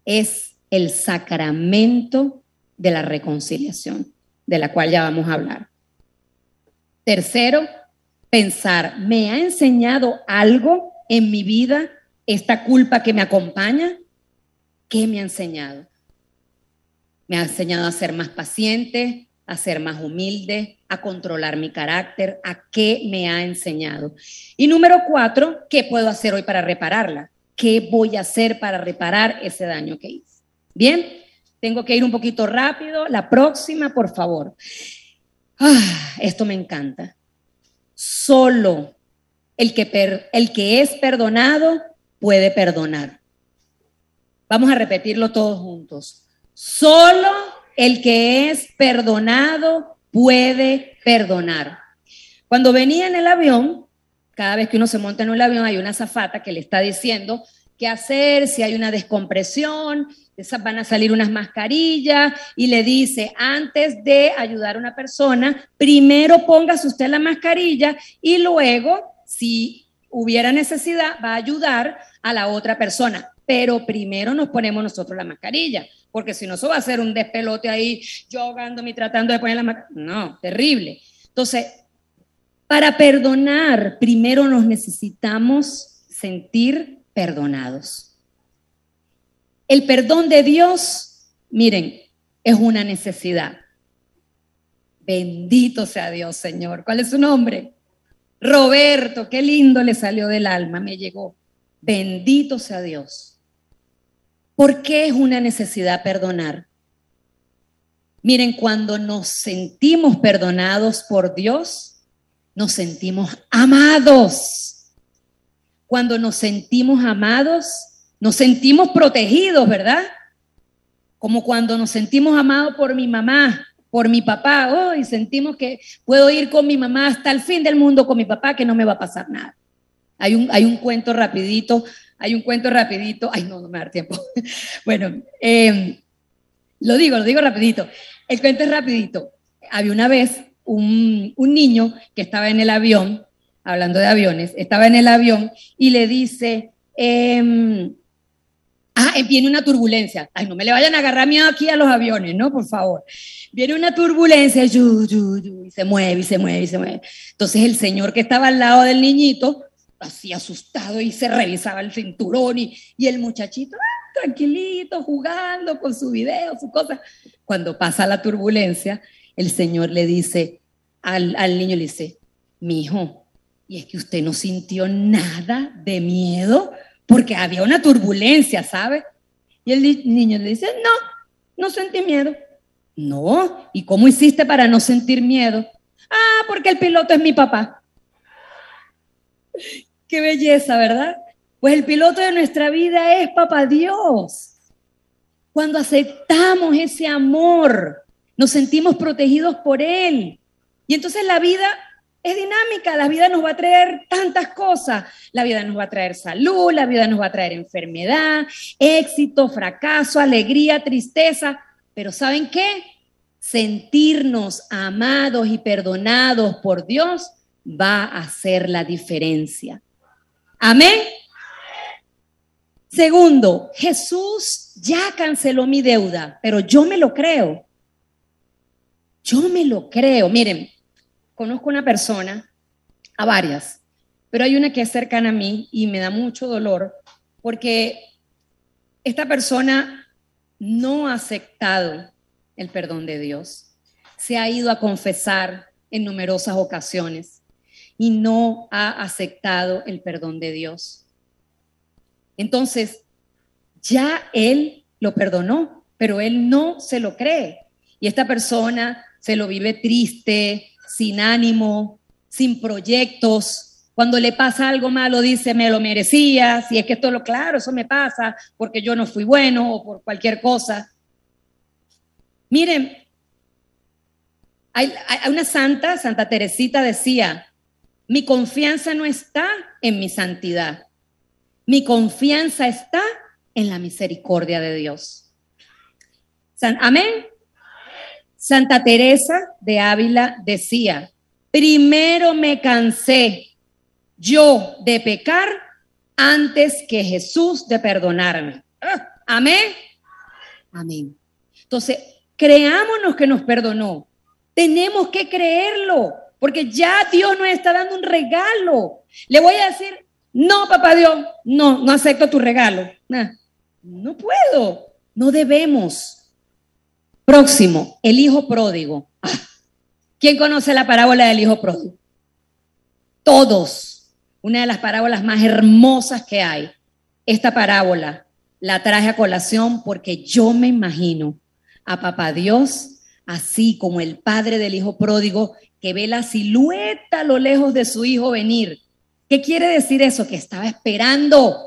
es el sacramento de la reconciliación, de la cual ya vamos a hablar. Tercero, pensar, ¿me ha enseñado algo en mi vida esta culpa que me acompaña? ¿Qué me ha enseñado? Me ha enseñado a ser más paciente, a ser más humilde, a controlar mi carácter, a qué me ha enseñado. Y número cuatro, ¿qué puedo hacer hoy para repararla? ¿Qué voy a hacer para reparar ese daño que hice? Bien, tengo que ir un poquito rápido. La próxima, por favor. Ah, esto me encanta. Solo el que, el que es perdonado puede perdonar. Vamos a repetirlo todos juntos. Solo el que es perdonado puede perdonar. Cuando venía en el avión, cada vez que uno se monta en un avión hay una zafata que le está diciendo qué hacer, si hay una descompresión, esas van a salir unas mascarillas y le dice, antes de ayudar a una persona, primero póngase usted la mascarilla y luego, si hubiera necesidad, va a ayudar a la otra persona. Pero primero nos ponemos nosotros la mascarilla, porque si no, eso va a ser un despelote ahí, yo y tratando de poner la mascarilla. No, terrible. Entonces, para perdonar, primero nos necesitamos sentir perdonados. El perdón de Dios, miren, es una necesidad. Bendito sea Dios, Señor. ¿Cuál es su nombre? Roberto, qué lindo le salió del alma, me llegó. Bendito sea Dios. ¿Por qué es una necesidad perdonar? Miren, cuando nos sentimos perdonados por Dios, nos sentimos amados. Cuando nos sentimos amados, nos sentimos protegidos, ¿verdad? Como cuando nos sentimos amados por mi mamá, por mi papá, oh, y sentimos que puedo ir con mi mamá hasta el fin del mundo con mi papá, que no me va a pasar nada. Hay un, hay un cuento rapidito, hay un cuento rapidito, ay no, no me da tiempo. bueno, eh, lo digo, lo digo rapidito. El cuento es rapidito. Había una vez un, niño que estaba en el avión, hablando de aviones, estaba en el avión y le dice, em, ah, eh, viene una turbulencia. Ay, no me le vayan a agarrar miedo aquí a los aviones, ¿no? Por favor. Viene una turbulencia, y se mueve, y se mueve, y se mueve. Entonces el señor que estaba al lado del niñito, así asustado, y se revisaba el cinturón, y, y el muchachito, ah, tranquilito, jugando con su video, su cosa. Cuando pasa la turbulencia, el Señor le dice, al, al niño le dice, mi hijo, y es que usted no sintió nada de miedo porque había una turbulencia, ¿sabe? Y el niño le dice, no, no sentí miedo. No, ¿y cómo hiciste para no sentir miedo? Ah, porque el piloto es mi papá. Qué belleza, ¿verdad? Pues el piloto de nuestra vida es papá Dios. Cuando aceptamos ese amor, nos sentimos protegidos por Él. Y entonces la vida es dinámica, la vida nos va a traer tantas cosas. La vida nos va a traer salud, la vida nos va a traer enfermedad, éxito, fracaso, alegría, tristeza. Pero ¿saben qué? Sentirnos amados y perdonados por Dios va a hacer la diferencia. Amén. Segundo, Jesús ya canceló mi deuda, pero yo me lo creo. Yo me lo creo. Miren, conozco una persona, a varias, pero hay una que es cercana a mí y me da mucho dolor porque esta persona no ha aceptado el perdón de Dios. Se ha ido a confesar en numerosas ocasiones y no ha aceptado el perdón de Dios. Entonces, ya él lo perdonó, pero él no se lo cree. Y esta persona se lo vive triste, sin ánimo, sin proyectos. Cuando le pasa algo malo, dice, me lo merecía, si es que esto lo claro, eso me pasa porque yo no fui bueno o por cualquier cosa. Miren, hay, hay una santa, Santa Teresita decía, mi confianza no está en mi santidad, mi confianza está en la misericordia de Dios. Amén. Santa Teresa de Ávila decía, primero me cansé yo de pecar antes que Jesús de perdonarme. Ah, amén. Amén. Entonces, creámonos que nos perdonó. Tenemos que creerlo, porque ya Dios nos está dando un regalo. Le voy a decir, no, papá Dios, no, no acepto tu regalo. no puedo, no debemos. Próximo, el hijo pródigo. Ah, ¿Quién conoce la parábola del hijo pródigo? Todos. Una de las parábolas más hermosas que hay. Esta parábola la traje a colación porque yo me imagino a papá Dios, así como el padre del hijo pródigo, que ve la silueta a lo lejos de su hijo venir. ¿Qué quiere decir eso? Que estaba esperando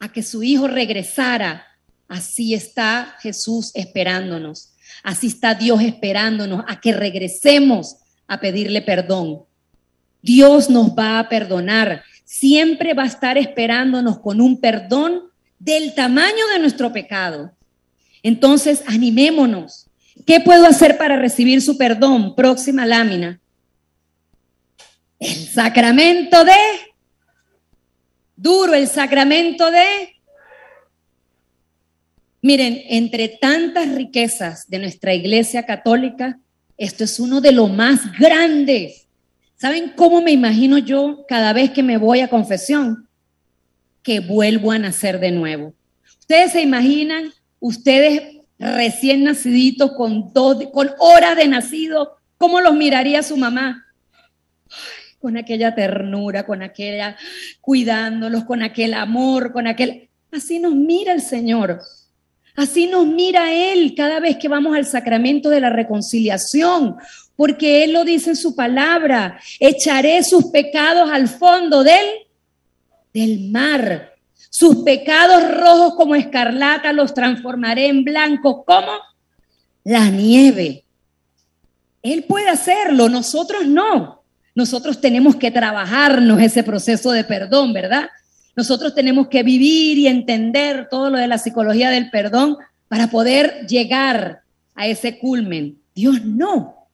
a que su hijo regresara. Así está Jesús esperándonos. Así está Dios esperándonos a que regresemos a pedirle perdón. Dios nos va a perdonar. Siempre va a estar esperándonos con un perdón del tamaño de nuestro pecado. Entonces, animémonos. ¿Qué puedo hacer para recibir su perdón? Próxima lámina. El sacramento de... Duro el sacramento de Miren, entre tantas riquezas de nuestra iglesia católica, esto es uno de los más grandes. ¿Saben cómo me imagino yo cada vez que me voy a confesión? Que vuelvo a nacer de nuevo. Ustedes se imaginan, ustedes recién naciditos con, con horas de nacido, ¿cómo los miraría su mamá? con aquella ternura, con aquella cuidándolos, con aquel amor, con aquel... Así nos mira el Señor. Así nos mira Él cada vez que vamos al sacramento de la reconciliación, porque Él lo dice en su palabra, echaré sus pecados al fondo del, del mar. Sus pecados rojos como escarlata los transformaré en blancos como la nieve. Él puede hacerlo, nosotros no. Nosotros tenemos que trabajarnos ese proceso de perdón, ¿verdad? Nosotros tenemos que vivir y entender todo lo de la psicología del perdón para poder llegar a ese culmen. Dios no.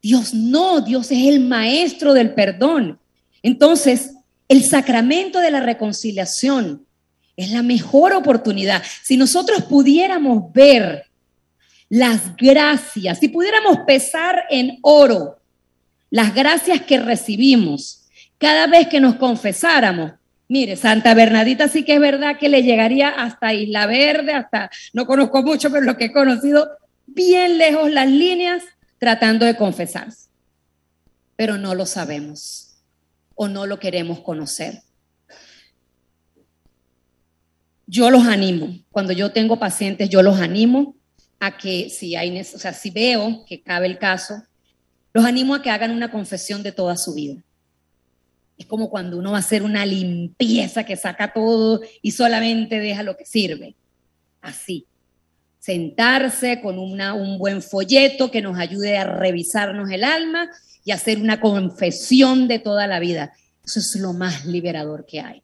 Dios no. Dios es el maestro del perdón. Entonces, el sacramento de la reconciliación es la mejor oportunidad. Si nosotros pudiéramos ver las gracias, si pudiéramos pesar en oro las gracias que recibimos cada vez que nos confesáramos, Mire, Santa Bernadita sí que es verdad que le llegaría hasta Isla Verde, hasta, no conozco mucho, pero lo que he conocido, bien lejos las líneas tratando de confesarse. pero no lo sabemos o no lo queremos conocer. Yo los animo, cuando yo tengo pacientes, yo los animo a que si hay, o sea, si veo que cabe el caso, los animo a que hagan una confesión de toda su vida. Es como cuando uno va a hacer una limpieza que saca todo y solamente deja lo que sirve. Así. Sentarse con una, un buen folleto que nos ayude a revisarnos el alma y hacer una confesión de toda la vida. Eso es lo más liberador que hay.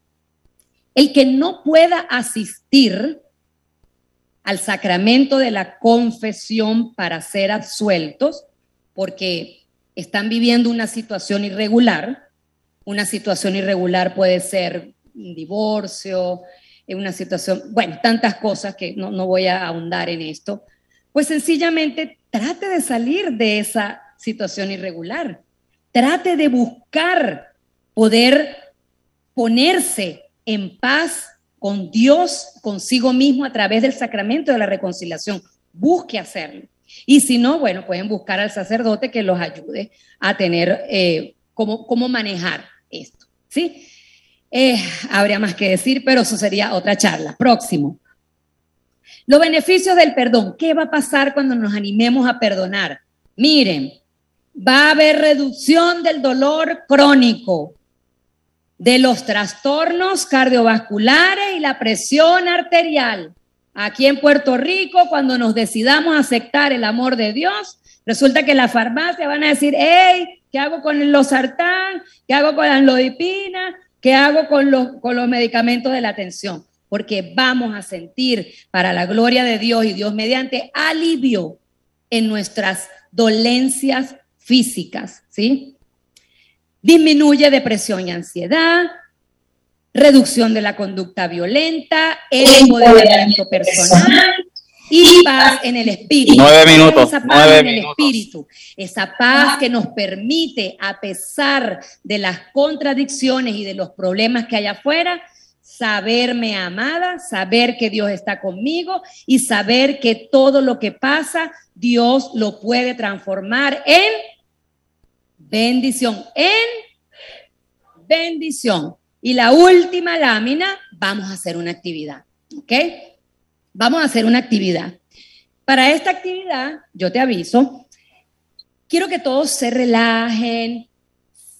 El que no pueda asistir al sacramento de la confesión para ser absueltos, porque están viviendo una situación irregular, una situación irregular puede ser un divorcio, eh, una situación, bueno, tantas cosas que no, no voy a ahondar en esto. Pues sencillamente trate de salir de esa situación irregular. Trate de buscar poder ponerse en paz con Dios, consigo mismo a través del sacramento de la reconciliación. Busque hacerlo. Y si no, bueno, pueden buscar al sacerdote que los ayude a tener eh, cómo, cómo manejar esto, ¿sí? Eh, habría más que decir, pero eso sería otra charla. Próximo. Los beneficios del perdón. ¿Qué va a pasar cuando nos animemos a perdonar? Miren, va a haber reducción del dolor crónico, de los trastornos cardiovasculares y la presión arterial. Aquí en Puerto Rico, cuando nos decidamos aceptar el amor de Dios, resulta que la farmacia van a decir, hey, ¿Qué hago con los sartán? ¿Qué hago con la anlodipina? ¿Qué hago con los, con los medicamentos de la atención? Porque vamos a sentir para la gloria de Dios y Dios mediante alivio en nuestras dolencias físicas, ¿sí? Disminuye depresión y ansiedad, reducción de la conducta violenta, el empoderamiento personal, y paz en el espíritu. Nueve minutos. Esa paz en el espíritu. Esa paz que nos permite, a pesar de las contradicciones y de los problemas que hay afuera, saberme amada, saber que Dios está conmigo y saber que todo lo que pasa, Dios lo puede transformar en bendición, en bendición. Y la última lámina, vamos a hacer una actividad, ¿ok? vamos a hacer una actividad. Para esta actividad, yo te aviso, quiero que todos se relajen,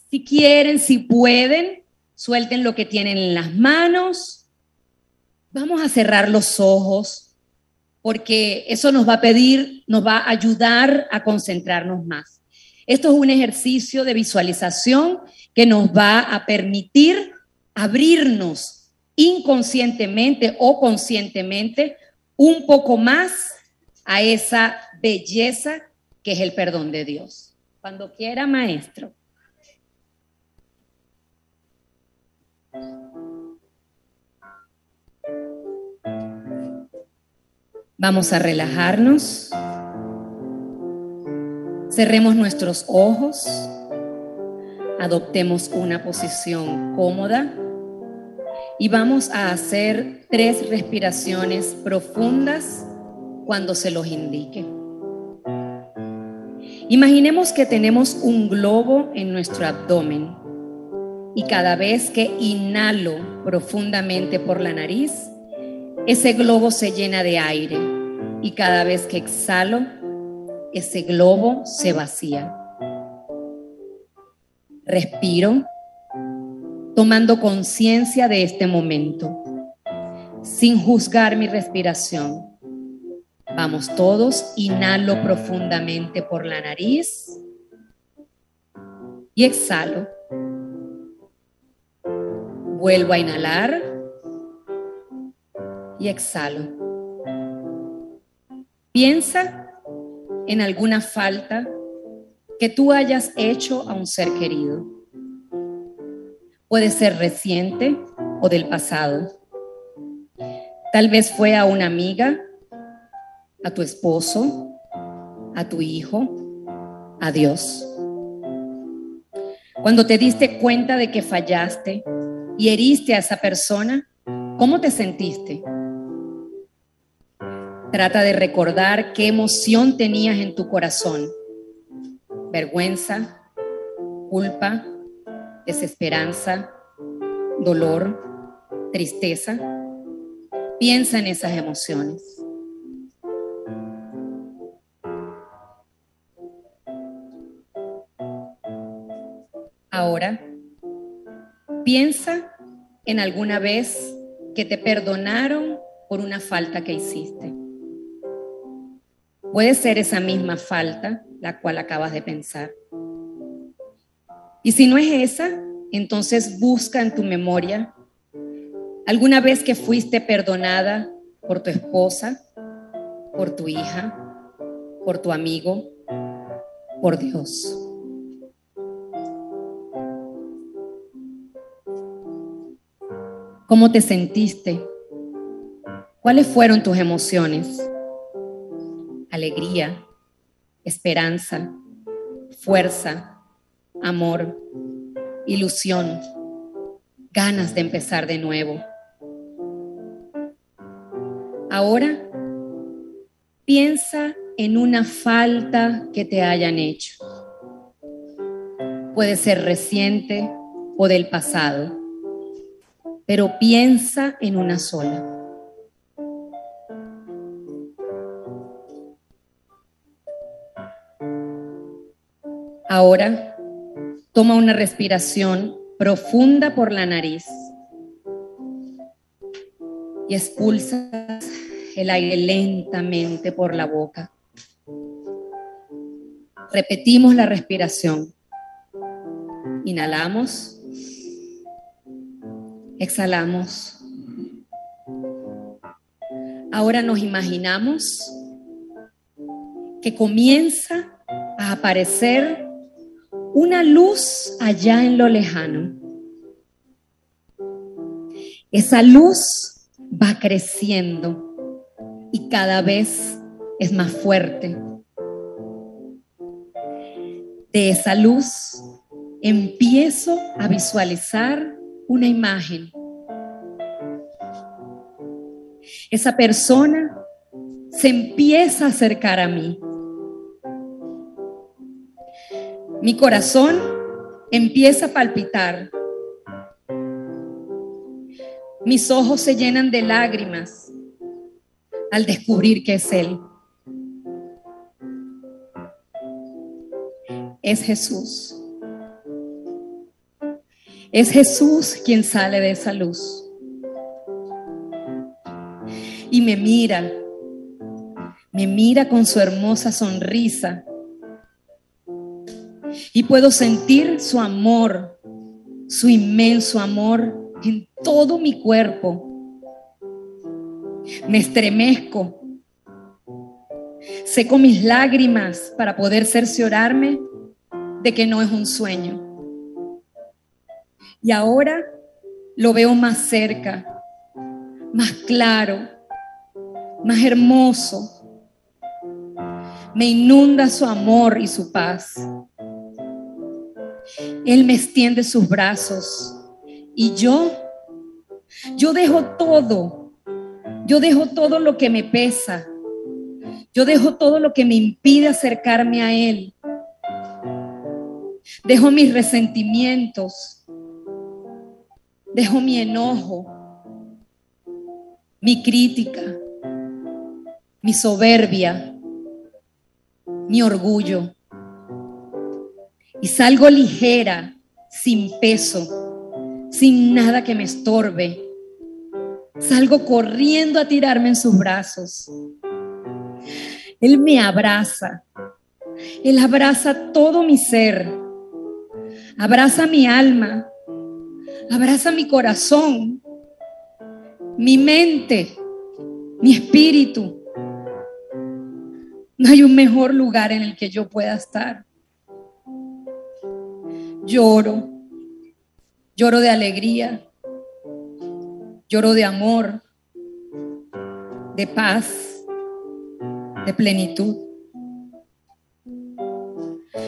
si quieren, si pueden, suelten lo que tienen en las manos. Vamos a cerrar los ojos porque eso nos va a pedir, nos va a ayudar a concentrarnos más. Esto es un ejercicio de visualización que nos va a permitir abrirnos inconscientemente o conscientemente un poco más a esa belleza que es el perdón de Dios. Cuando quiera, maestro. Vamos a relajarnos. Cerremos nuestros ojos. Adoptemos una posición cómoda y vamos a hacer tres respiraciones profundas cuando se los indique. Imaginemos que tenemos un globo en nuestro abdomen y cada vez que inhalo profundamente por la nariz, ese globo se llena de aire y cada vez que exhalo, ese globo se vacía. Respiro tomando conciencia de este momento, sin juzgar mi respiración. Vamos todos, inhalo profundamente por la nariz y exhalo. Vuelvo a inhalar y exhalo. Piensa en alguna falta que tú hayas hecho a un ser querido. Puede ser reciente o del pasado. Tal vez fue a una amiga, a tu esposo, a tu hijo, a Dios. Cuando te diste cuenta de que fallaste y heriste a esa persona, ¿cómo te sentiste? Trata de recordar qué emoción tenías en tu corazón. Vergüenza, culpa, desesperanza, dolor, tristeza. Piensa en esas emociones. Ahora, piensa en alguna vez que te perdonaron por una falta que hiciste. Puede ser esa misma falta la cual acabas de pensar. Y si no es esa, entonces busca en tu memoria alguna vez que fuiste perdonada por tu esposa, por tu hija, por tu amigo, por Dios. ¿Cómo te sentiste? ¿Cuáles fueron tus emociones? Alegría, esperanza, fuerza, amor, ilusión, ganas de empezar de nuevo. Ahora piensa en una falta que te hayan hecho. Puede ser reciente o del pasado pero piensa en una sola. Ahora, toma una respiración profunda por la nariz y expulsa el aire lentamente por la boca. Repetimos la respiración. Inhalamos. Exhalamos. Ahora nos imaginamos que comienza a aparecer una luz allá en lo lejano. Esa luz va creciendo y cada vez es más fuerte. De esa luz empiezo a visualizar una imagen. Esa persona se empieza a acercar a mí. Mi corazón empieza a palpitar. Mis ojos se llenan de lágrimas al descubrir que es Él. Es Jesús. Es Jesús quien sale de esa luz. Y me mira, me mira con su hermosa sonrisa. Y puedo sentir su amor, su inmenso amor en todo mi cuerpo. Me estremezco. Seco mis lágrimas para poder cerciorarme de que no es un sueño. Y ahora lo veo más cerca, más claro, más hermoso. Me inunda su amor y su paz. Él me extiende sus brazos y yo, yo dejo todo, yo dejo todo lo que me pesa, yo dejo todo lo que me impide acercarme a Él. Dejo mis resentimientos, Dejo mi enojo, mi crítica, mi soberbia, mi orgullo. Y salgo ligera, sin peso, sin nada que me estorbe. Salgo corriendo a tirarme en sus brazos. Él me abraza. Él abraza todo mi ser. Abraza mi alma. Abraza mi corazón, mi mente, mi espíritu. No hay un mejor lugar en el que yo pueda estar. Lloro, lloro de alegría, lloro de amor, de paz, de plenitud.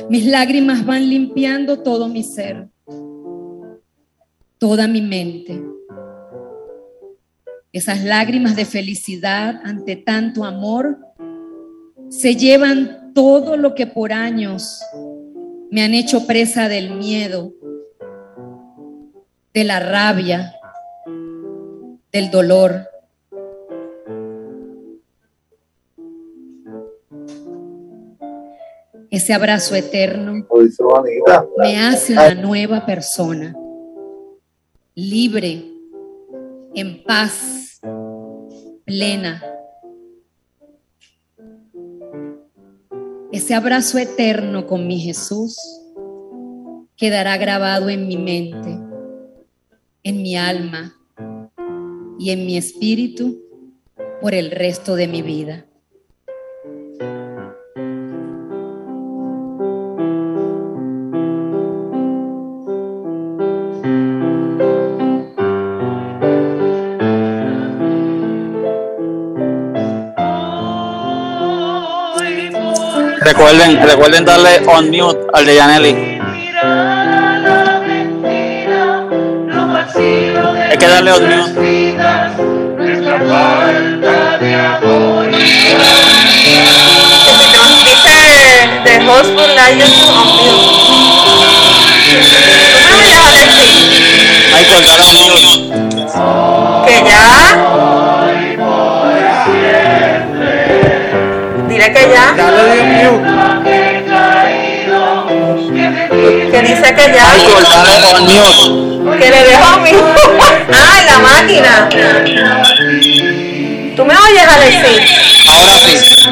Mis lágrimas van limpiando todo mi ser toda mi mente. Esas lágrimas de felicidad ante tanto amor se llevan todo lo que por años me han hecho presa del miedo, de la rabia, del dolor. Ese abrazo eterno me hace una nueva persona, libre, en paz, plena. Ese abrazo eterno con mi Jesús quedará grabado en mi mente, en mi alma y en mi espíritu por el resto de mi vida. Recuerden, recuerden darle on mute al de Yaneli. Hay que darle on mute. Dice de host for lions on mute. ¿Tú me dejas decir? Michael, dale on mute. Que ya. Dile que ya. Que dice que ya. On mute. Que le dejo mi. ¡Ay, la máquina! ¿Tú me oyes a decir? Ahora sí.